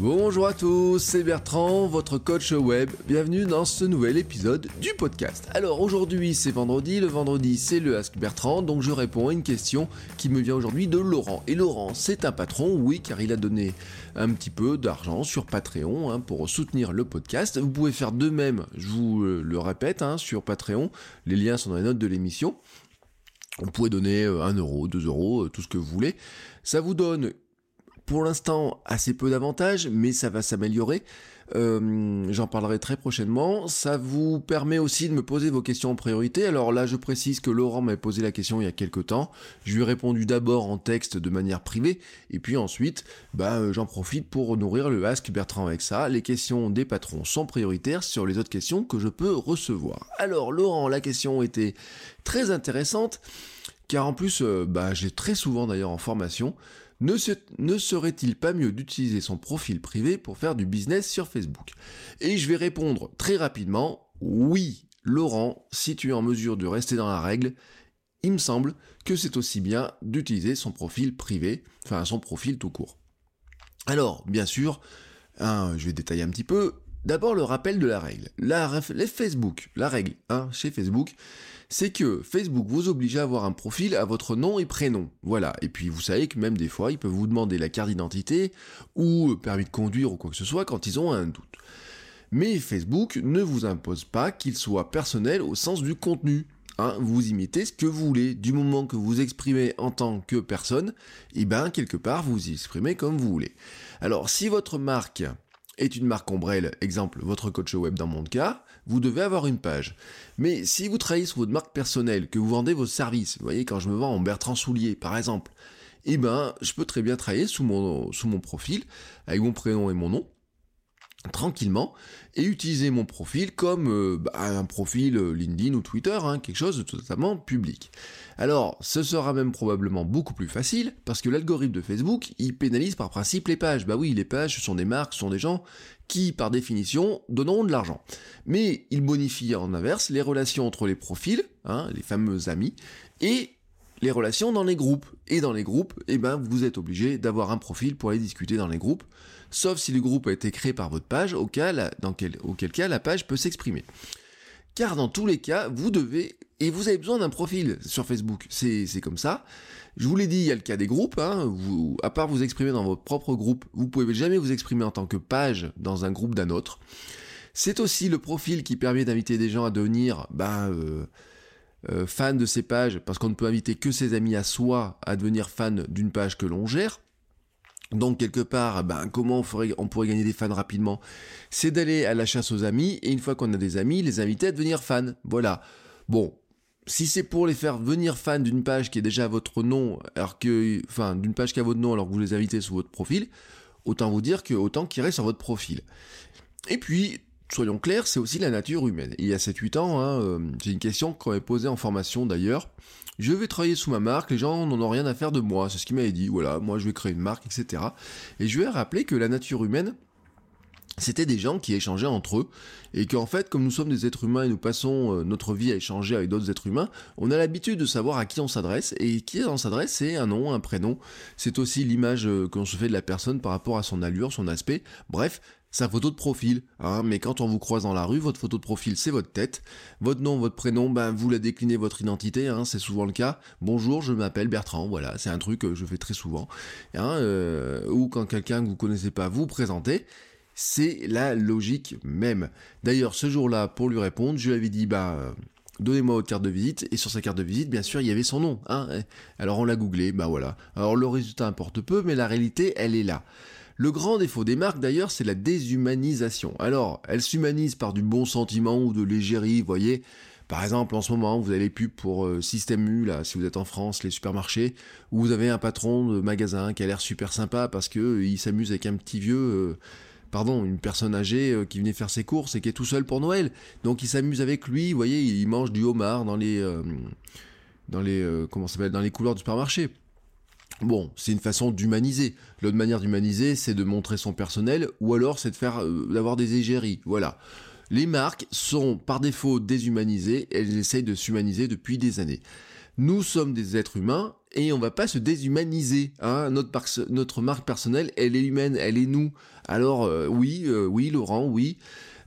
Bonjour à tous, c'est Bertrand, votre coach web. Bienvenue dans ce nouvel épisode du podcast. Alors aujourd'hui c'est vendredi, le vendredi c'est le Ask Bertrand, donc je réponds à une question qui me vient aujourd'hui de Laurent. Et Laurent c'est un patron, oui, car il a donné un petit peu d'argent sur Patreon hein, pour soutenir le podcast. Vous pouvez faire de même, je vous le répète, hein, sur Patreon. Les liens sont dans les notes de l'émission. Vous pouvez donner 1 euh, euro, 2 euros, euh, tout ce que vous voulez. Ça vous donne pour l'instant assez peu d'avantages, mais ça va s'améliorer. Euh, j'en parlerai très prochainement. Ça vous permet aussi de me poser vos questions en priorité. Alors là, je précise que Laurent m'a posé la question il y a quelques temps. Je lui ai répondu d'abord en texte de manière privée, et puis ensuite, bah, euh, j'en profite pour nourrir le Ask Bertrand avec ça. Les questions des patrons sont prioritaires sur les autres questions que je peux recevoir. Alors Laurent, la question était très intéressante, car en plus, euh, bah, j'ai très souvent d'ailleurs en formation ne, serait-il pas mieux d'utiliser son profil privé pour faire du business sur Facebook? Et je vais répondre très rapidement, oui, Laurent, si tu es en mesure de rester dans la règle, il me semble que c'est aussi bien d'utiliser son profil privé, enfin son profil tout court. Alors, bien sûr, hein, je vais détailler un petit peu. D'abord le rappel de la règle. La, Facebook, la règle hein, chez Facebook, c'est que Facebook vous oblige à avoir un profil à votre nom et prénom. Voilà. Et puis vous savez que même des fois, ils peuvent vous demander la carte d'identité ou permis de conduire ou quoi que ce soit quand ils ont un doute. Mais Facebook ne vous impose pas qu'il soit personnel au sens du contenu. Hein, vous imitez ce que vous voulez. Du moment que vous exprimez en tant que personne, et eh ben quelque part vous y exprimez comme vous voulez. Alors si votre marque est une marque ombrelle, exemple votre coach web dans mon cas, vous devez avoir une page. Mais si vous travaillez sur votre marque personnelle, que vous vendez vos services, vous voyez quand je me vends en Bertrand Soulier par exemple, eh ben je peux très bien travailler sous mon, sous mon profil, avec mon prénom et mon nom, tranquillement et utiliser mon profil comme euh, bah, un profil euh, LinkedIn ou Twitter, hein, quelque chose de totalement public. Alors, ce sera même probablement beaucoup plus facile parce que l'algorithme de Facebook, il pénalise par principe les pages. Bah oui, les pages, ce sont des marques, ce sont des gens qui, par définition, donneront de l'argent. Mais il bonifie en inverse les relations entre les profils, hein, les fameux amis, et les relations dans les groupes. Et dans les groupes, eh ben, vous êtes obligé d'avoir un profil pour aller discuter dans les groupes, sauf si le groupe a été créé par votre page, auquel, cas la page peut s'exprimer. Car dans tous les cas, vous devez, et vous avez besoin d'un profil sur Facebook, c'est comme ça. Je vous l'ai dit, il y a le cas des groupes, hein. à part vous exprimer dans votre propre groupe, vous pouvez jamais vous exprimer en tant que page dans un groupe d'un autre. C'est aussi le profil qui permet d'inviter des gens à devenir ben, euh, euh, fan de ces pages, parce qu'on ne peut inviter que ses amis à soi à devenir fan d'une page que l'on gère. Donc quelque part, ben, comment on, pourrait gagner des fans rapidement? C'est d'aller à la chasse aux amis, et une fois qu'on a des amis, les inviter à devenir fans. Voilà. Bon, si c'est pour les faire venir fans d'une page qui est déjà à votre nom, alors que, enfin, d'une page qui a votre nom alors que vous les invitez sur votre profil, autant vous dire que autant qu'ils restent sur votre profil. Et puis, soyons clairs, c'est aussi la nature humaine. Il y a 7-8 ans, hein, euh, c'est une question qu'on m'avait posée en formation d'ailleurs. Je vais travailler sous ma marque, les gens n'en ont rien à faire de moi, c'est ce qu'il m'avait dit, voilà, moi je vais créer une marque, etc. Et je lui ai rappelé que la nature humaine, c'était des gens qui échangeaient entre eux, et qu'en fait, comme nous sommes des êtres humains et nous passons euh, notre vie à échanger avec d'autres êtres humains, on a l'habitude de savoir à qui on s'adresse, et qui on s'adresse, c'est un nom, un prénom, c'est aussi l'image euh, qu'on se fait de la personne par rapport à son allure, son aspect, bref, sa photo de profil, hein, mais quand on vous croise dans la rue, votre photo de profil c'est votre tête, votre nom, votre prénom, ben vous la déclinez votre identité, hein, c'est souvent le cas. Bonjour, je m'appelle Bertrand, voilà, c'est un truc que je fais très souvent. Hein, euh, ou quand quelqu'un que vous connaissez pas vous présentez, c'est la logique même. D'ailleurs, ce jour-là, pour lui répondre, je lui avais dit, bah, donnez-moi votre carte de visite, et sur sa carte de visite, bien sûr, il y avait son nom. Hein Alors on l'a googlé, bah voilà. Alors le résultat importe peu, mais la réalité, elle est là. Le grand défaut des marques d'ailleurs, c'est la déshumanisation. Alors, elles s'humanisent par du bon sentiment ou de légérie, voyez. Par exemple, en ce moment, vous avez les pubs pour euh, Système U, là, si vous êtes en France, les supermarchés, où vous avez un patron de magasin qui a l'air super sympa parce que euh, il s'amuse avec un petit vieux, euh, pardon, une personne âgée qui venait faire ses courses et qui est tout seul pour Noël. Donc il s'amuse avec lui, vous voyez, il mange du homard dans les, dans les, comment s'appelle, dans les couleurs du supermarché. Bon, c'est une façon d'humaniser. L'autre manière d'humaniser, c'est de montrer son personnel, ou alors c'est de faire, d'avoir des égéries. Voilà. Les marques sont par défaut déshumanisées, elles essayent de s'humaniser depuis des années. Nous sommes des êtres humains et on va pas se déshumaniser. Hein. Notre, marque personnelle, elle est humaine, elle est nous. Alors euh, oui, euh, oui, Laurent, oui.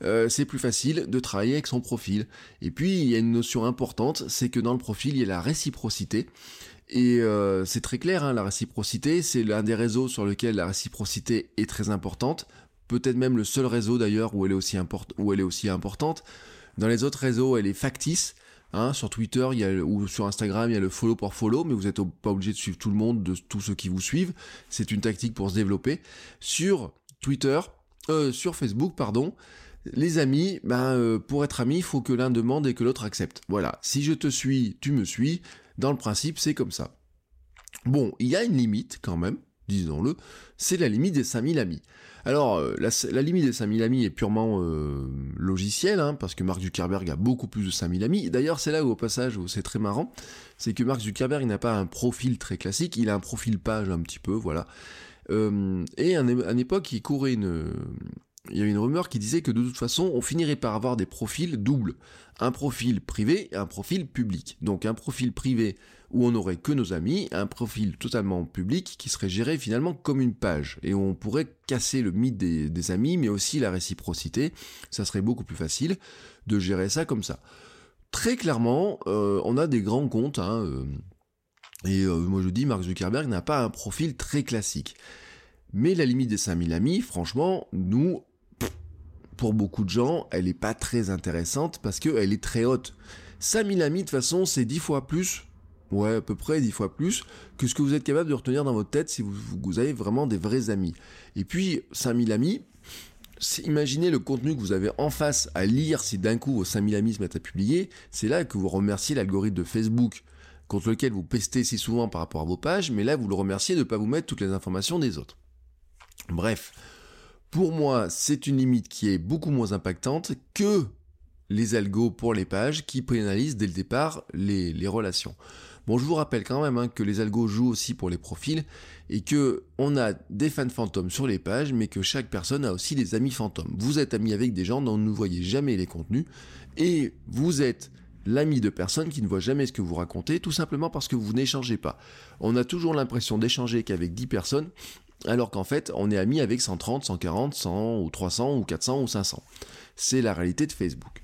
Euh, c'est plus facile de travailler avec son profil. Et puis il y a une notion importante, c'est que dans le profil il y a la réciprocité. Et c'est très clair, hein, la réciprocité, c'est l'un des réseaux sur lequel la réciprocité est très importante peut-être même le seul réseau d'ailleurs où elle est aussi où elle est aussi importante. Dans les autres réseaux, elle est factice. Hein, sur Twitter ou sur Instagram, il y a le follow pour follow, mais vous n'êtes pas obligé de suivre tout le monde, de tous ceux qui vous suivent. C'est une tactique pour se développer. Sur Twitter, euh, sur Facebook, pardon, les amis, ben, euh, pour être amis, il faut que l'un demande et que l'autre accepte. Voilà. Si je te suis, tu me suis. Dans le principe, c'est comme ça. Bon, il y a une limite quand même, disons-le. C'est la limite des 5000 amis. Alors, euh, la, limite des 5000 amis est purement euh, logicielle, hein, parce que Mark Zuckerberg a beaucoup plus de 5000 amis. D'ailleurs, c'est là où, au passage, où c'est très marrant, c'est que Mark Zuckerberg n'a pas un profil très classique, il a un profil page un petit peu, voilà. Euh, et à une époque, il courait une il y avait une rumeur qui disait que de toute façon, on finirait par avoir des profils doubles. Un profil privé et un profil public. Donc un profil privé où on n'aurait que nos amis, un profil totalement public qui serait géré finalement comme une page. Et on pourrait casser le mythe des, amis, mais aussi la réciprocité. Ça serait beaucoup plus facile de gérer ça comme ça. Très clairement, euh, on a des grands comptes. Hein, euh, et euh, moi je dis, Mark Zuckerberg n'a pas un profil très classique. Mais la limite des 5000 amis, franchement, nous, pour beaucoup de gens, elle n'est pas très intéressante parce qu'elle est très haute. 5000 amis, de toute façon, c'est 10 fois plus, ouais, à peu près 10 fois plus, que ce que vous êtes capable de retenir dans votre tête si vous, avez vraiment des vrais amis. Et puis, 5000 amis, imaginez le contenu que vous avez en face à lire si d'un coup vos 5000 amis se mettent à publier, c'est là que vous remerciez l'algorithme de Facebook contre lequel vous pestez si souvent par rapport à vos pages, mais là vous le remerciez de ne pas vous mettre toutes les informations des autres. Bref, pour moi, c'est une limite qui est beaucoup moins impactante que les algos pour les pages qui pénalisent dès le départ les, relations. Bon, je vous rappelle quand même hein, que les algos jouent aussi pour les profils et que on a des fans fantômes sur les pages, mais que chaque personne a aussi des amis fantômes. Vous êtes ami avec des gens dont vous ne voyez jamais les contenus et vous êtes l'ami de personnes qui ne voient jamais ce que vous racontez, tout simplement parce que vous n'échangez pas. On a toujours l'impression d'échanger qu'avec 10 personnes alors qu'en fait, on est ami avec 130, 140, 100 ou 300 ou 400 ou 500. C'est la réalité de Facebook.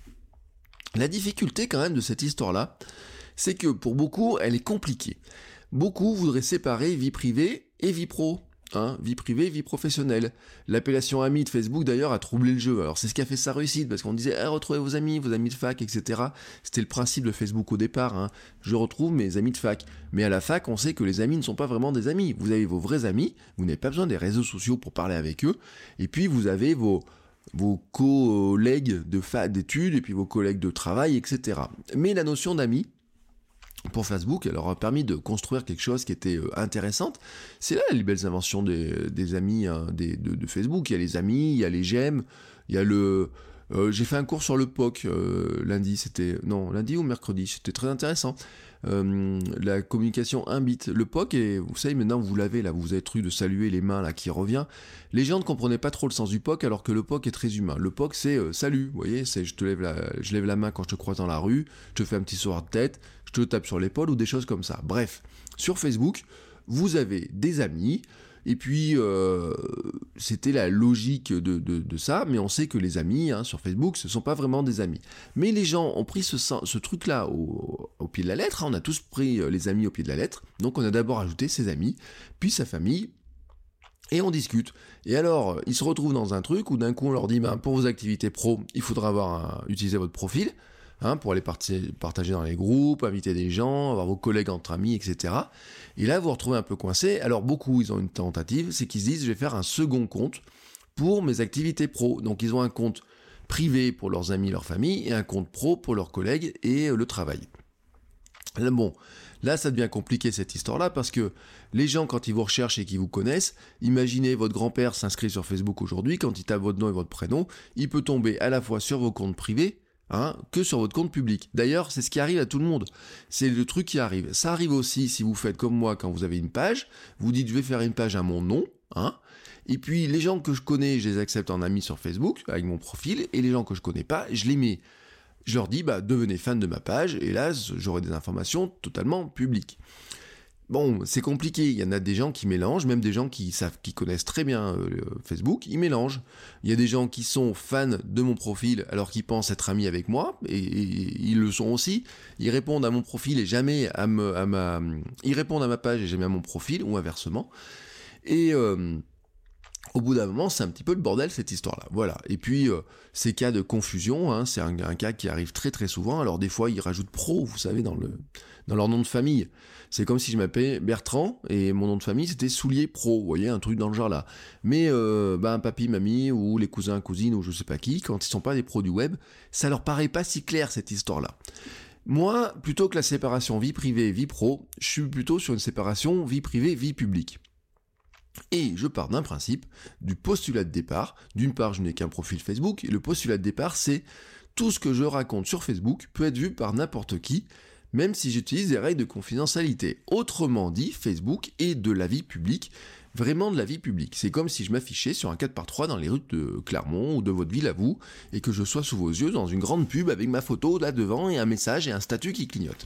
La difficulté quand même de cette histoire-là, c'est que pour beaucoup, elle est compliquée. Beaucoup voudraient séparer vie privée et vie pro. Hein, vie privée, vie professionnelle. L'appellation ami de Facebook d'ailleurs a troublé le jeu. Alors c'est ce qui a fait sa réussite, parce qu'on disait eh, retrouvez vos amis, vos amis de fac, etc. C'était le principe de Facebook au départ. Hein. Je retrouve mes amis de fac. Mais à la fac, on sait que les amis ne sont pas vraiment des amis. Vous avez vos vrais amis, vous n'avez pas besoin des réseaux sociaux pour parler avec eux. Et puis vous avez vos vos collègues de d'études et puis vos collègues de travail, etc. Mais la notion d'amis, pour Facebook, elle leur a permis de construire quelque chose qui était euh, intéressante. C'est là les belles inventions des, amis hein, de, Facebook. Il y a les amis, il y a les j'aime, il y a le... Euh, j'ai fait un cours sur le POC euh, lundi, c'était... Non, lundi ou mercredi, c'était très intéressant. la communication un bit. Le POC, et vous savez, maintenant vous l'avez là, vous avez truc de saluer les mains là qui revient. Les gens ne comprenaient pas trop le sens du POC alors que le POC est très humain. Le POC c'est salut, vous voyez, c'est je te lève la, je lève la main quand je te croise dans la rue, je te fais un petit sourire de tête, je te tape sur l'épaule ou des choses comme ça. Bref, sur Facebook, vous avez des amis, et puis, euh, c'était la logique de, ça, mais on sait que les amis hein, sur Facebook, ce ne sont pas vraiment des amis. Mais les gens ont pris ce, truc-là au, pied de la lettre, hein. on a tous pris euh, les amis au pied de la lettre, donc on a d'abord ajouté ses amis, puis sa famille, et on discute. Et alors, ils se retrouvent dans un truc où d'un coup on leur dit, ben, pour vos activités pro, il faudra avoir utiliser votre profil. Hein, pour aller partager dans les groupes, inviter des gens, avoir vos collègues entre amis, etc. Et là, vous vous retrouvez un peu coincé. Alors beaucoup, ils ont une tentative, c'est qu'ils se disent, je vais faire un second compte pour mes activités pro. Donc ils ont un compte privé pour leurs amis, leur famille, et un compte pro pour leurs collègues et le travail. Bon, là ça devient compliqué cette histoire-là parce que les gens quand ils vous recherchent et qu'ils vous connaissent, imaginez votre grand-père s'inscrit sur Facebook aujourd'hui, quand il tape votre nom et votre prénom, il peut tomber à la fois sur vos comptes privés, Hein, que sur votre compte public. D'ailleurs, c'est ce qui arrive à tout le monde. C'est le truc qui arrive. Ça arrive aussi si vous faites comme moi quand vous avez une page, vous dites je vais faire une page à mon nom, hein, et puis les gens que je connais, je les accepte en ami sur Facebook avec mon profil, et les gens que je connais pas, je les mets. Je leur dis bah devenez fan de ma page, et là j'aurai des informations totalement publiques. Bon, c'est compliqué. Il y en a des gens qui mélangent, même des gens qui savent, qui connaissent très bien euh, Facebook, ils mélangent. Il y a des gens qui sont fans de mon profil alors qu'ils pensent être amis avec moi, et, ils le sont aussi. Ils répondent à mon profil et jamais à, ma, ils répondent à ma page et jamais à mon profil ou inversement. Et euh, au bout d'un moment, c'est un petit peu le bordel cette histoire-là. Voilà. Et puis, euh, ces cas de confusion, hein, c'est un, cas qui arrive très très souvent. Alors des fois, ils rajoutent pro, vous savez, dans, le, dans leur nom de famille. C'est comme si je m'appelais Bertrand et mon nom de famille c'était Soulier Pro, vous voyez, un truc dans le genre là. Mais euh, ben, papy, mamie ou les cousins, cousines ou je sais pas qui, quand ils sont pas des pros du web, ça leur paraît pas si clair cette histoire-là. Moi, plutôt que la séparation vie privée vie pro, je suis plutôt sur une séparation vie privée vie publique. Et je pars d'un principe, du postulat de départ. D'une part, je n'ai qu'un profil Facebook, et le postulat de départ, c'est tout ce que je raconte sur Facebook peut être vu par n'importe qui, même si j'utilise des règles de confidentialité. Autrement dit, Facebook est de la vie publique, vraiment de la vie publique. C'est comme si je m'affichais sur un 4x3 dans les rues de Clermont ou de votre ville à vous, et que je sois sous vos yeux dans une grande pub avec ma photo là devant et un message et un statut qui clignote.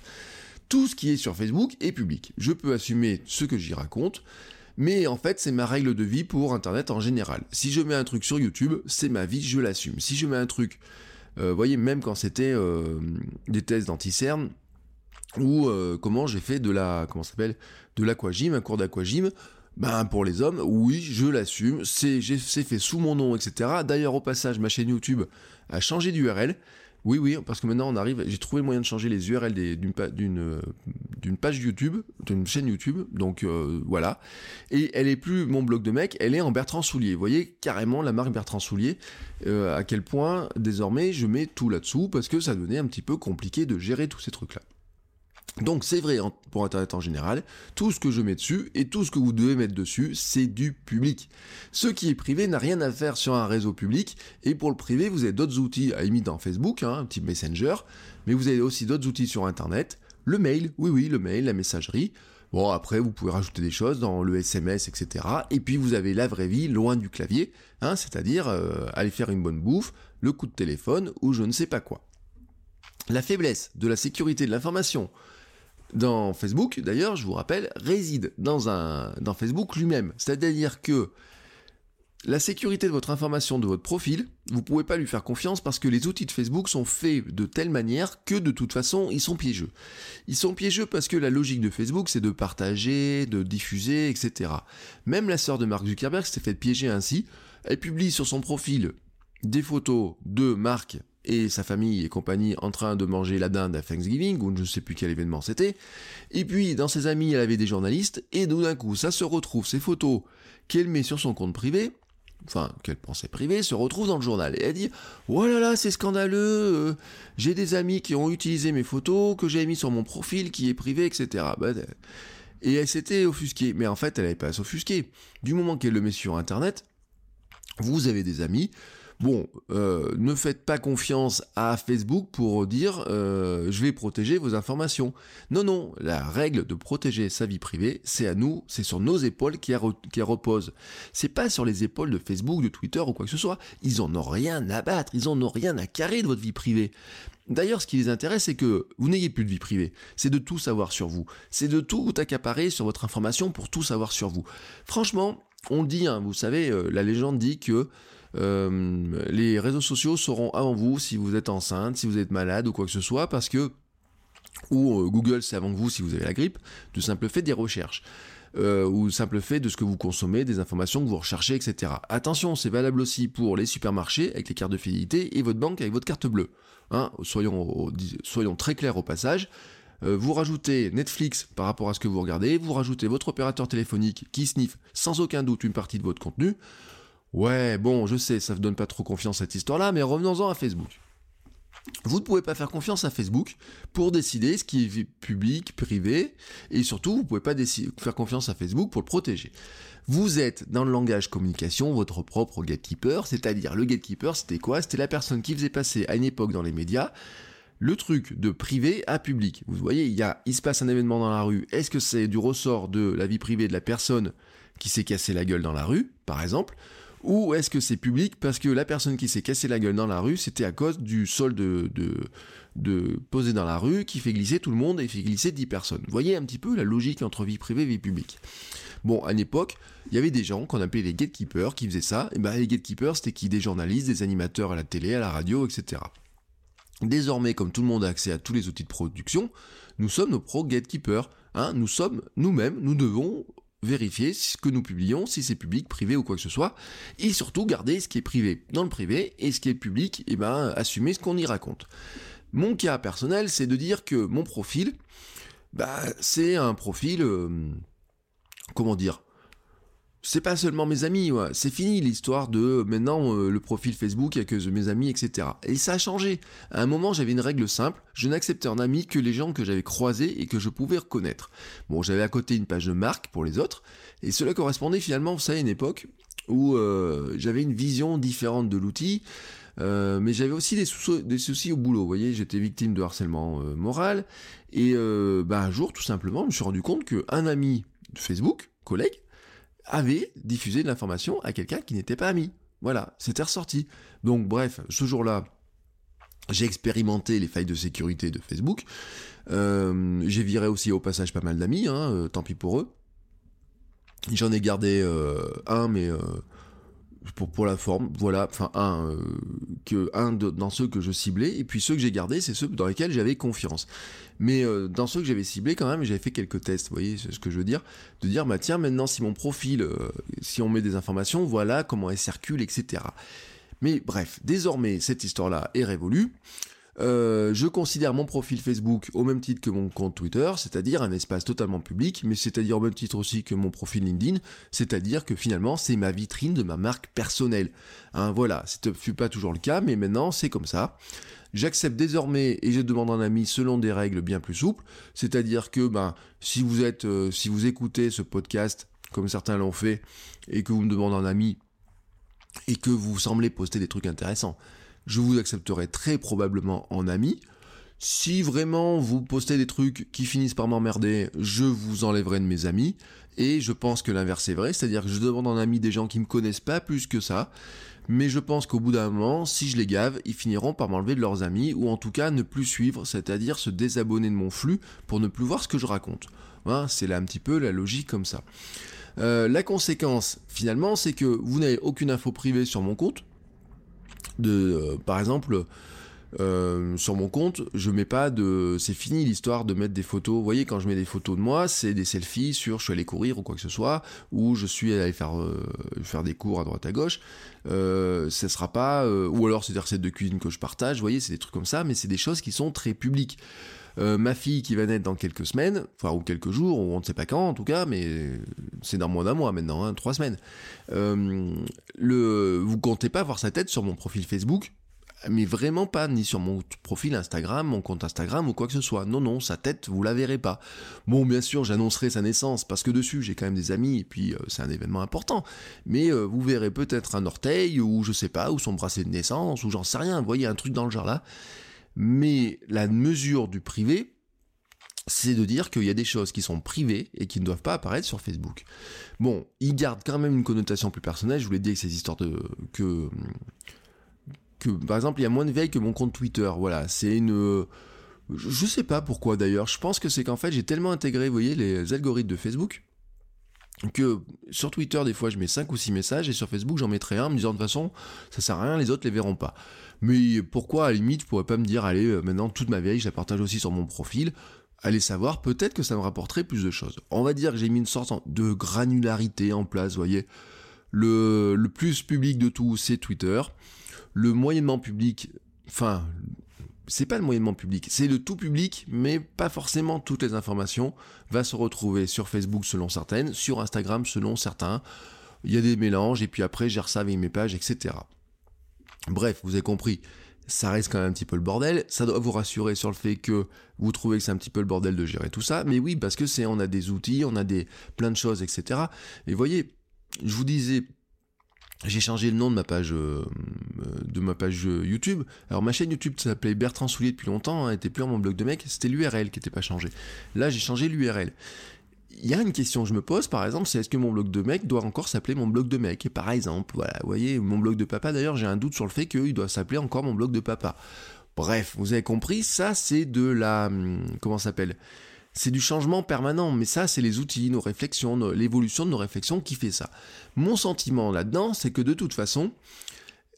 Tout ce qui est sur Facebook est public. Je peux assumer ce que j'y raconte, mais en fait c'est ma règle de vie pour Internet en général. Si je mets un truc sur YouTube, c'est ma vie, je l'assume. Si je mets un truc, vous euh, voyez, même quand c'était euh, des tests d'anti-cerne, ou euh, comment j'ai fait de la, comment s'appelle, de l'aquagym, un cours d'aquagym, ben pour les hommes, oui, je l'assume, c'est fait sous mon nom, etc. D'ailleurs, au passage, ma chaîne YouTube a changé d'URL. Oui, oui, parce que maintenant on arrive, j'ai trouvé le moyen de changer les URL d'une page YouTube, d'une chaîne YouTube, donc euh, voilà. Et elle est plus mon blog de mec, elle est en Bertrand Soulier. Vous voyez carrément la marque Bertrand Soulier, euh, à quel point désormais je mets tout là-dessous, parce que ça devenait un petit peu compliqué de gérer tous ces trucs-là. Donc c'est vrai pour Internet en général, tout ce que je mets dessus et tout ce que vous devez mettre dessus, c'est du public. Ce qui est privé n'a rien à faire sur un réseau public, et pour le privé, vous avez d'autres outils, à limite dans Facebook, hein, un petit Messenger, mais vous avez aussi d'autres outils sur Internet, le mail, oui oui, le mail, la messagerie, Bon, après, vous pouvez rajouter des choses dans le SMS, etc. Et puis, vous avez la vraie vie, loin du clavier, hein, c'est-à-dire euh, aller faire une bonne bouffe, le coup de téléphone ou je ne sais pas quoi. La faiblesse de la sécurité de l'information dans Facebook, d'ailleurs, je vous rappelle, réside dans, un, dans Facebook lui-même. C'est-à-dire que la sécurité de votre information, de votre profil, vous ne pouvez pas lui faire confiance parce que les outils de Facebook sont faits de telle manière que de toute façon, ils sont piégeux. Ils sont piégeux parce que la logique de Facebook, c'est de partager, de diffuser, etc. Même la sœur de Mark Zuckerberg s'est fait piéger ainsi. Elle publie sur son profil des photos de Mark et sa famille et compagnie en train de manger la dinde à Thanksgiving, ou je ne sais plus quel événement c'était. Et puis, dans ses amis, elle avait des journalistes, et d'un coup, ça se retrouve, ces photos qu'elle met sur son compte privé, enfin, qu'elle pensait privé, se retrouvent dans le journal. Et elle dit, oh là là, c'est scandaleux, euh, j'ai des amis qui ont utilisé mes photos, que j'ai mis sur mon profil, qui est privé, etc. Bah, euh, et elle s'était offusquée. Mais en fait, elle n'avait pas à s'offusquer. Du moment qu'elle le met sur Internet, vous avez des amis, Bon, euh, ne faites pas confiance à Facebook pour dire euh, je vais protéger vos informations. Non, non, la règle de protéger sa vie privée, c'est à nous, c'est sur nos épaules qui, qui repose. C'est pas sur les épaules de Facebook, de Twitter ou quoi que ce soit. Ils en ont rien à battre, ils en ont rien à carrer de votre vie privée. D'ailleurs, ce qui les intéresse, c'est que vous n'ayez plus de vie privée. C'est de tout savoir sur vous. C'est de tout accaparer sur votre information pour tout savoir sur vous. Franchement, on dit, hein, vous savez, euh, la légende dit que les réseaux sociaux seront avant vous si vous êtes enceinte, si vous êtes malade ou quoi que ce soit, parce que ou euh, Google c'est avant vous si vous avez la grippe, du simple fait des recherches. Euh, ou simple fait de ce que vous consommez, des informations que vous recherchez, etc. Attention, c'est valable aussi pour les supermarchés avec les cartes de fidélité et votre banque avec votre carte bleue. Hein, soyons, soyons très clairs au passage. vous rajoutez Netflix par rapport à ce que vous regardez, vous rajoutez votre opérateur téléphonique qui sniffe sans aucun doute une partie de votre contenu Ouais, bon, je sais, ça ne donne pas trop confiance cette histoire-là, mais revenons-en à Facebook. Vous ne pouvez pas faire confiance à Facebook pour décider ce qui est public, privé, et surtout, vous ne pouvez pas faire confiance à Facebook pour le protéger. Vous êtes dans le langage communication votre propre gatekeeper, c'est-à-dire le gatekeeper, c'était quoi? C'était la personne qui faisait passer à une époque dans les médias le truc de privé à public. Vous voyez, il, y a, il se passe un événement dans la rue. Est-ce que c'est du ressort de la vie privée de la personne qui s'est cassé la gueule dans la rue, par exemple? Ou est-ce que c'est public parce que la personne qui s'est cassé la gueule dans la rue, c'était à cause du sol de, de, posé dans la rue qui fait glisser tout le monde et fait glisser 10 personnes. Vous voyez un petit peu la logique entre vie privée et vie publique. Bon, à l'époque, il y avait des gens qu'on appelait les gatekeepers qui faisaient ça. Et ben les gatekeepers, c'était qui? Des journalistes, des animateurs à la télé, à la radio, etc. Désormais, comme tout le monde a accès à tous les outils de production, nous sommes nos pro gatekeepers. Hein, nous sommes nous-mêmes, nous devons vérifier ce que nous publions, si c'est public, privé ou quoi que ce soit, et surtout garder ce qui est privé dans le privé et ce qui est public, et eh ben assumer ce qu'on y raconte. Mon cas personnel, c'est de dire que mon profil, bah c'est un profil, euh, comment dire, c'est pas seulement mes amis, c'est fini l'histoire de maintenant euh, le profil Facebook, il y a que mes amis, etc. Et ça a changé. À un moment, j'avais une règle simple, je n'acceptais en ami que les gens que j'avais croisés et que je pouvais reconnaître. Bon, j'avais à côté une page de marque pour les autres, et cela correspondait finalement, vous savez, à une époque où euh, j'avais une vision différente de l'outil, euh, mais j'avais aussi des, soucis au boulot. Vous voyez, j'étais victime de harcèlement moral, et bah, un jour, tout simplement, je me suis rendu compte qu'un ami de Facebook, collègue, avait diffusé de l'information à quelqu'un qui n'était pas ami. Voilà, c'était ressorti. Donc bref, ce jour-là, j'ai expérimenté les failles de sécurité de Facebook. Euh, j'ai viré aussi au passage pas mal d'amis, hein, euh, tant pis pour eux. J'en ai gardé euh, un, mais pour, pour la forme, voilà, enfin un, euh, que un dans ceux que je ciblais, et puis ceux que j'ai gardés, c'est ceux dans lesquels j'avais confiance. Mais euh, dans ceux que j'avais ciblés, quand même, j'avais fait quelques tests, vous voyez ce que je veux dire, de dire bah tiens maintenant si mon profil, euh, si on met des informations, voilà comment elles circulent, etc. Mais bref, désormais cette histoire-là est révolue. Euh, je considère mon profil Facebook au même titre que mon compte Twitter, c'est-à-dire un espace totalement public, mais c'est-à-dire au même titre aussi que mon profil LinkedIn, c'est-à-dire que finalement c'est ma vitrine de ma marque personnelle. Hein, voilà, ce fut pas toujours le cas, mais maintenant c'est comme ça. J'accepte désormais et je demande un ami selon des règles bien plus souples, c'est-à-dire que ben si vous êtes, euh, si vous écoutez ce podcast comme certains l'ont fait et que vous me demandez un ami et que vous semblez poster des trucs intéressants, je vous accepterai très probablement en ami. Si vraiment vous postez des trucs qui finissent par m'emmerder, je vous enlèverai de mes amis. Et je pense que l'inverse est vrai, c'est-à-dire que je demande en ami des gens qui me connaissent pas plus que ça. Mais je pense qu'au bout d'un moment, si je les gave, ils finiront par m'enlever de leurs amis, ou en tout cas ne plus suivre, c'est-à-dire se désabonner de mon flux pour ne plus voir ce que je raconte. Hein, c'est là un petit peu la logique comme ça. Euh, la conséquence, finalement, c'est que vous n'avez aucune info privée sur mon compte, euh, par exemple, euh, sur mon compte, je mets pas de. C'est fini l'histoire de mettre des photos. Vous voyez, quand je mets des photos de moi, c'est des selfies sur je suis allé courir ou quoi que ce soit, ou je suis allé faire euh, faire des cours à droite à gauche. Euh, ce sera pas. ou alors c'est des recettes de cuisine que je partage. Vous voyez, c'est des trucs comme ça, mais c'est des choses qui sont très publiques. Ma fille qui va naître dans quelques semaines, enfin ou quelques jours, ou on ne sait pas quand en tout cas, mais c'est dans moins d'un mois maintenant, hein, trois semaines. le, vous comptez pas voir sa tête sur mon profil Facebook mais vraiment pas, ni sur mon profil Instagram, mon compte Instagram ou quoi que ce soit. Non, non, sa tête, vous la verrez pas. Bon, bien sûr, j'annoncerai sa naissance parce que dessus, j'ai quand même des amis et puis euh, c'est un événement important. Mais euh, vous verrez peut-être un orteil ou je sais pas, ou son bracelet de naissance ou j'en sais rien. Vous voyez, un truc dans le genre là. Mais la mesure du privé, c'est de dire qu'il y a des choses qui sont privées et qui ne doivent pas apparaître sur Facebook. Bon, il garde quand même une connotation plus personnelle. Je vous l'ai dit avec ces histoires de que par exemple, il y a moins de veille que mon compte Twitter. Voilà, c'est une. Je sais pas pourquoi d'ailleurs. Je pense que c'est qu'en fait, j'ai tellement intégré, vous voyez, les algorithmes de Facebook que sur Twitter, des fois, je mets 5 ou 6 messages et sur Facebook, j'en mettrai un me disant de toute façon, ça sert à rien, les autres les verront pas. Mais pourquoi, à la limite, je pourrais pas me dire, allez, euh, maintenant, toute ma veille, je la partage aussi sur mon profil. Allez savoir, peut-être que ça me rapporterait plus de choses. On va dire que j'ai mis une sorte de granularité en place, vous voyez. Le, le plus public de tout, c'est Twitter le moyennement public, enfin, c'est pas le moyennement public, c'est le tout public, mais pas forcément toutes les informations, va se retrouver sur Facebook selon certaines, sur Instagram selon certains. il y a des mélanges, et puis après, gère ça avec mes pages, etc. Bref, vous avez compris, ça reste quand même un petit peu le bordel. Ça doit vous rassurer sur le fait que vous trouvez que c'est un petit peu le bordel de gérer tout ça. Mais oui, parce que c'est, on a des outils, on a des plein de choses, etc. Et voyez, je vous disais, j'ai changé le nom de ma page euh, de ma page YouTube. Alors ma chaîne YouTube s'appelait Bertrand Soulier depuis longtemps, hein, était plus mon blog de mec, c'était l'URL qui n'était pas changé. Là j'ai changé l'URL il y a une question que je me pose, par exemple, c'est est-ce que mon blog de mec doit encore s'appeler mon blog de mec? Et par exemple, voilà, vous voyez, mon blog de papa, d'ailleurs, j'ai un doute sur le fait qu'il doit s'appeler encore mon blog de papa. Bref, vous avez compris, ça c'est de la... Hum, comment s'appelle? C'est du changement permanent, mais ça, c'est les outils, nos réflexions, l'évolution de nos réflexions qui fait ça. Mon sentiment là-dedans, c'est que de toute façon,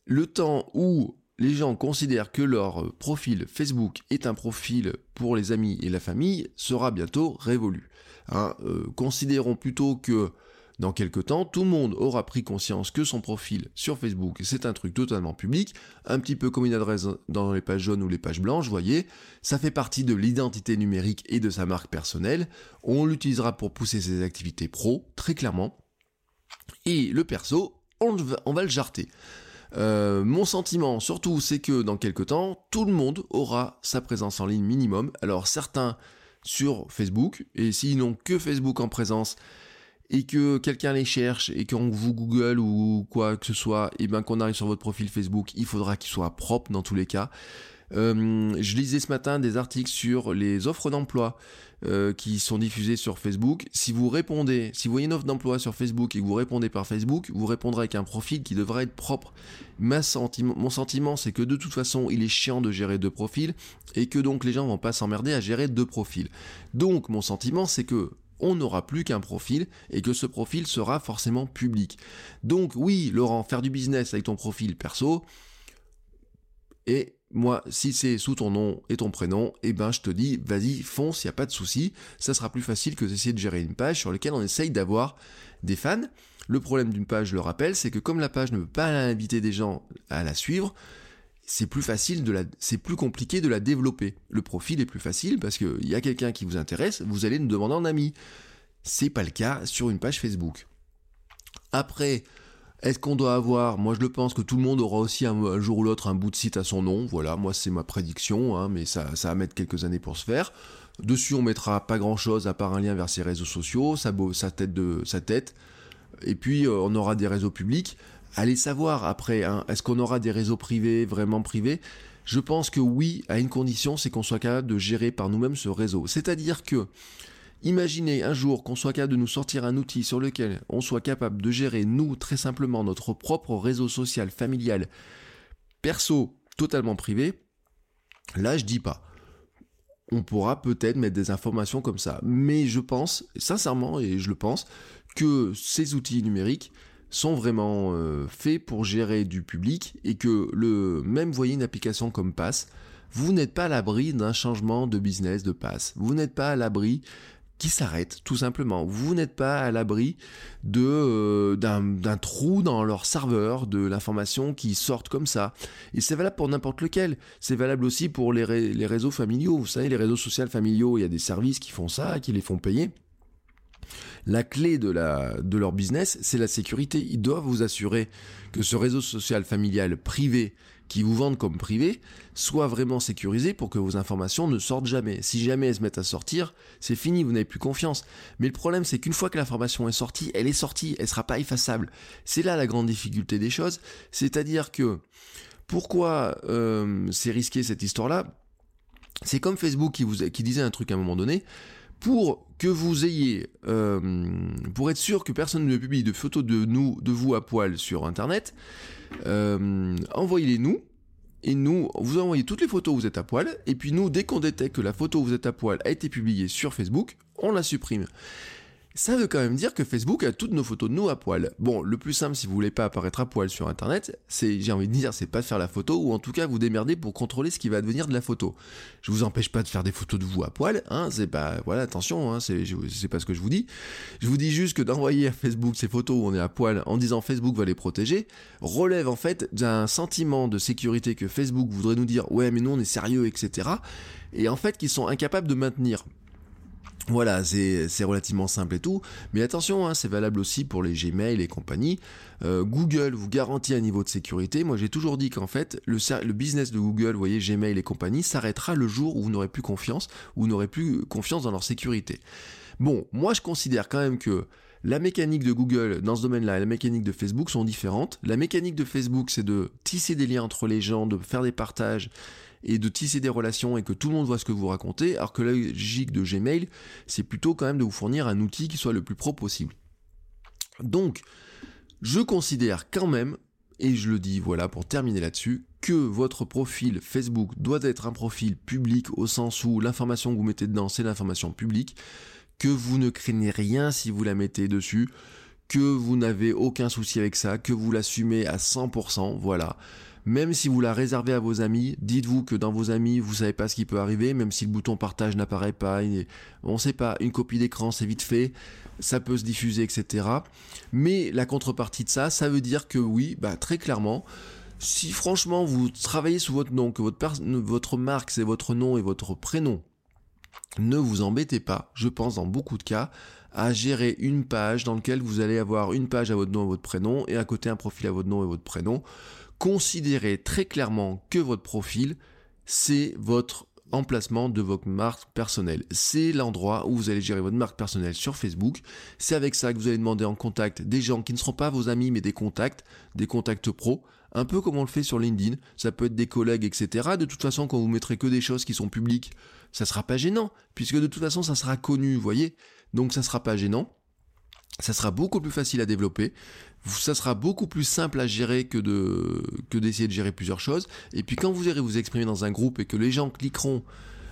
le temps où les gens considèrent que leur profil Facebook est un profil pour les amis et la famille sera bientôt révolu. Hein, euh, considérons plutôt que dans quelques temps, tout le monde aura pris conscience que son profil sur Facebook, c'est un truc totalement public, un petit peu comme une adresse dans les pages jaunes ou les pages blanches, voyez, ça fait partie de l'identité numérique et de sa marque personnelle, on l'utilisera pour pousser ses activités pro, très clairement, et le perso, on va, le jarter. Euh, mon sentiment surtout, c'est que dans quelques temps, tout le monde aura sa présence en ligne minimum. Alors certains sur Facebook, et s'ils n'ont que Facebook en présence, et que quelqu'un les cherche, et qu'on vous Google ou quoi que ce soit, et bien qu'on arrive sur votre profil Facebook, il faudra qu'il soit propre dans tous les cas. Euh, je lisais ce matin des articles sur les offres d'emploi euh, qui sont diffusées sur Facebook. Si vous répondez, si vous voyez une offre d'emploi sur Facebook et que vous répondez par Facebook, vous répondrez avec un profil qui devrait être propre. mon sentiment, c'est que de toute façon, il est chiant de gérer deux profils et que donc les gens vont pas s'emmerder à gérer deux profils. Donc, mon sentiment, c'est que on n'aura plus qu'un profil et que ce profil sera forcément public. Donc oui, Laurent, faire du business avec ton profil perso, et moi, si c'est sous ton nom et ton prénom, eh ben je te dis, vas-y, fonce, il n'y a pas de souci. Ça sera plus facile que d'essayer de gérer une page sur laquelle on essaye d'avoir des fans. Le problème d'une page, je le rappelle, c'est que comme la page ne peut pas inviter des gens à la suivre, c'est plus facile de la, c'est plus compliqué de la développer. Le profil est plus facile parce qu'il y a quelqu'un qui vous intéresse, vous allez nous demander en ami. C'est pas le cas sur une page Facebook. Après, est-ce qu'on doit avoir Moi, je le pense que tout le monde aura aussi un, jour ou l'autre un bout de site à son nom. Voilà, moi, c'est ma prédiction, hein, mais ça, ça va mettre quelques années pour se faire. Dessus, on mettra pas grand-chose à part un lien vers ses réseaux sociaux, sa, tête de sa tête. Et puis, euh, on aura des réseaux publics. Allez savoir après, hein, est-ce qu'on aura des réseaux privés, vraiment privés? Je pense que oui, à une condition, c'est qu'on soit capable de gérer par nous-mêmes ce réseau. C'est-à-dire que Imaginez un jour qu'on soit capable de nous sortir un outil sur lequel on soit capable de gérer, nous, très simplement, notre propre réseau social, familial, perso, totalement privé. Là, je dis pas. On pourra peut-être mettre des informations comme ça. Mais je pense, sincèrement, et je le pense, que ces outils numériques sont vraiment euh, faits pour gérer du public et que le même voyez une application comme Pass, vous n'êtes pas à l'abri d'un changement de business de Pass. Vous n'êtes pas à l'abri qui s'arrête tout simplement. Vous n'êtes pas à l'abri euh, d'un trou dans leur serveur, de l'information qui sortent comme ça. Et c'est valable pour n'importe lequel. C'est valable aussi pour les, les réseaux familiaux. Vous savez, les réseaux sociaux familiaux, il y a des services qui font ça, qui les font payer. La clé de, leur business, c'est la sécurité. Ils doivent vous assurer que ce réseau social familial privé qui vous vendent comme privé soit vraiment sécurisé pour que vos informations ne sortent jamais. Si jamais elles se mettent à sortir, c'est fini, vous n'avez plus confiance. Mais le problème, c'est qu'une fois que l'information est sortie, elle est sortie, elle sera pas effaçable. C'est là la grande difficulté des choses. C'est-à-dire que pourquoi euh, c'est risqué cette histoire-là? C'est comme Facebook qui, vous, qui disait un truc à un moment donné pour que vous ayez, euh, pour être sûr que personne ne publie de photos de vous à poil sur Internet, euh, envoyez-les nous. Et nous, vous envoyez toutes les photos où vous êtes à poil. Et puis nous, dès qu'on détecte que la photo où vous êtes à poil a été publiée sur Facebook, on la supprime ça veut quand même dire que Facebook a toutes nos photos de nous à poil. Bon, le plus simple si vous voulez pas apparaître à poil sur internet, c'est, j'ai envie de dire, c'est pas de faire la photo, ou en tout cas vous démerder pour contrôler ce qui va devenir de la photo. Je vous empêche pas de faire des photos de vous à poil, hein, c'est pas, voilà, attention, hein, c'est, c'est pas ce que je vous dis. Je vous dis juste que d'envoyer à Facebook ces photos où on est à poil en disant Facebook va les protéger, relève en fait d'un sentiment de sécurité que Facebook voudrait nous dire, ouais mais nous on est sérieux, etc. Et en fait qu'ils sont incapables de maintenir. Voilà, c'est relativement simple et tout, mais attention, hein, c'est valable aussi pour les Gmail et compagnie. Euh, Google vous garantit un niveau de sécurité. Moi, j'ai toujours dit qu'en fait, le, le, business de Google, vous voyez, Gmail et compagnie, s'arrêtera le jour où vous n'aurez plus confiance, où vous n'aurez plus confiance dans leur sécurité. Bon, moi, je considère quand même que la mécanique de Google dans ce domaine-là et la mécanique de Facebook sont différentes. La mécanique de Facebook, c'est de tisser des liens entre les gens, de faire des partages et de tisser des relations et que tout le monde voit ce que vous racontez, alors que la logique de Gmail, c'est plutôt quand même de vous fournir un outil qui soit le plus pro possible. Donc, je considère quand même, et je le dis voilà pour terminer là-dessus, que votre profil Facebook doit être un profil public au sens où l'information que vous mettez dedans, c'est l'information publique, que vous ne craignez rien si vous la mettez dessus, que vous n'avez aucun souci avec ça, que vous l'assumez à 100%, voilà. Même si vous la réservez à vos amis, dites-vous que dans vos amis, vous savez pas ce qui peut arriver, même si le bouton partage n'apparaît pas, on sait pas, une copie d'écran c'est vite fait, ça peut se diffuser, etc. Mais la contrepartie de ça, ça veut dire que oui, bah, très clairement, si franchement vous travaillez sous votre nom, que votre, votre marque c'est votre nom et votre prénom, ne vous embêtez pas, je pense dans beaucoup de cas, à gérer une page dans laquelle vous allez avoir une page à votre nom et votre prénom et à côté un profil à votre nom et votre prénom considérez très clairement que votre profil, c'est votre emplacement de votre marque personnelle. C'est l'endroit où vous allez gérer votre marque personnelle sur Facebook. C'est avec ça que vous allez demander en contact des gens qui ne seront pas vos amis mais des contacts, des contacts pro. Un peu comme on le fait sur LinkedIn, ça peut être des collègues, etc. De toute façon, quand vous mettrez que des choses qui sont publiques, ça sera pas gênant, puisque de toute façon, ça sera connu, vous voyez. Donc ça sera pas gênant ça sera beaucoup plus facile à développer, ça sera beaucoup plus simple à gérer que de que d'essayer de gérer plusieurs choses. Et puis quand vous irez vous exprimer dans un groupe et que les gens cliqueront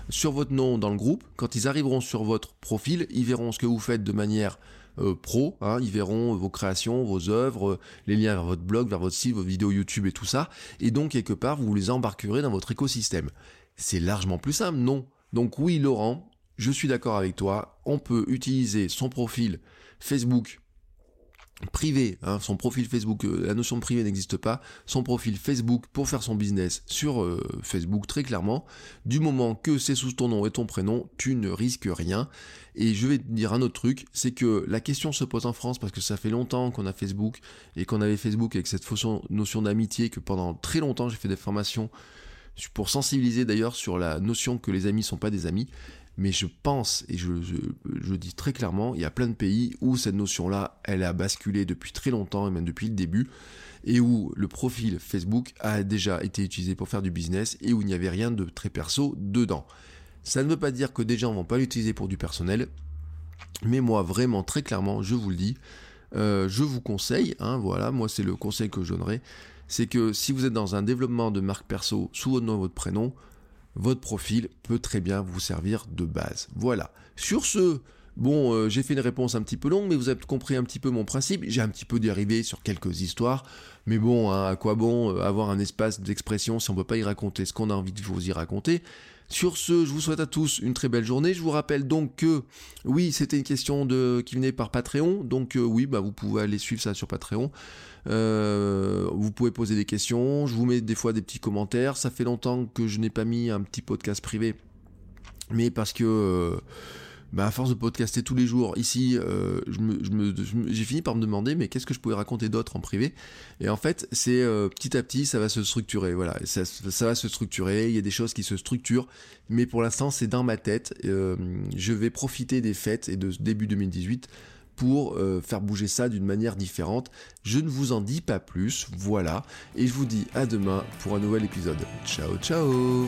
sur votre nom dans le groupe, quand ils arriveront sur votre profil, ils verront ce que vous faites de manière euh, pro, hein, ils verront vos créations, vos œuvres, les liens vers votre blog, vers votre site, vos vidéos YouTube et tout ça, et donc quelque part vous les embarquerez dans votre écosystème. C'est largement plus simple, non? Donc oui Laurent, je suis d'accord avec toi, on peut utiliser son profil Facebook privé, hein, son profil Facebook, euh, la notion de privé n'existe pas, son profil Facebook pour faire son business sur euh, Facebook très clairement, du moment que c'est sous ton nom et ton prénom, tu ne risques rien. Et je vais te dire un autre truc, c'est que la question se pose en France parce que ça fait longtemps qu'on a Facebook et qu'on avait Facebook avec cette fausse notion d'amitié que pendant très longtemps j'ai fait des formations pour sensibiliser d'ailleurs sur la notion que les amis sont pas des amis mais je pense, et je, dis très clairement, il y a plein de pays où cette notion-là, elle a basculé depuis très longtemps, et même depuis le début, et où le profil Facebook a déjà été utilisé pour faire du business, et où il n'y avait rien de très perso dedans. Ça ne veut pas dire que des gens vont pas l'utiliser pour du personnel, mais moi, vraiment, très clairement, je vous le dis, euh, je vous conseille, hein, voilà, moi c'est le conseil que je donnerai, c'est que si vous êtes dans un développement de marque perso sous votre nom et votre prénom, votre profil peut très bien vous servir de base. Voilà. Sur ce, bon, euh, j'ai fait une réponse un petit peu longue, mais vous avez compris un petit peu mon principe. J'ai un petit peu dérivé sur quelques histoires, mais bon, hein, à quoi bon euh, avoir un espace d'expression si on ne peut pas y raconter ce qu'on a envie de vous y raconter? Sur ce, je vous souhaite à tous une très belle journée. Je vous rappelle donc que oui, c'était une question qui venait par Patreon, donc euh, oui, bah vous pouvez aller suivre ça sur Patreon. Euh, vous pouvez poser des questions. Je vous mets des fois des petits commentaires. Ça fait longtemps que je n'ai pas mis un petit podcast privé, mais parce que euh, bah, à force de podcaster tous les jours, ici, euh, j'ai fini par me demander, mais qu'est-ce que je pouvais raconter d'autre en privé? Et en fait, c'est euh, petit à petit, ça va se structurer. Voilà, ça, va se structurer. Il y a des choses qui se structurent, mais pour l'instant, c'est dans ma tête. Euh, je vais profiter des fêtes et de ce début 2018 pour faire bouger ça d'une manière différente. Je ne vous en dis pas plus, voilà, et je vous dis à demain pour un nouvel épisode. Ciao, ciao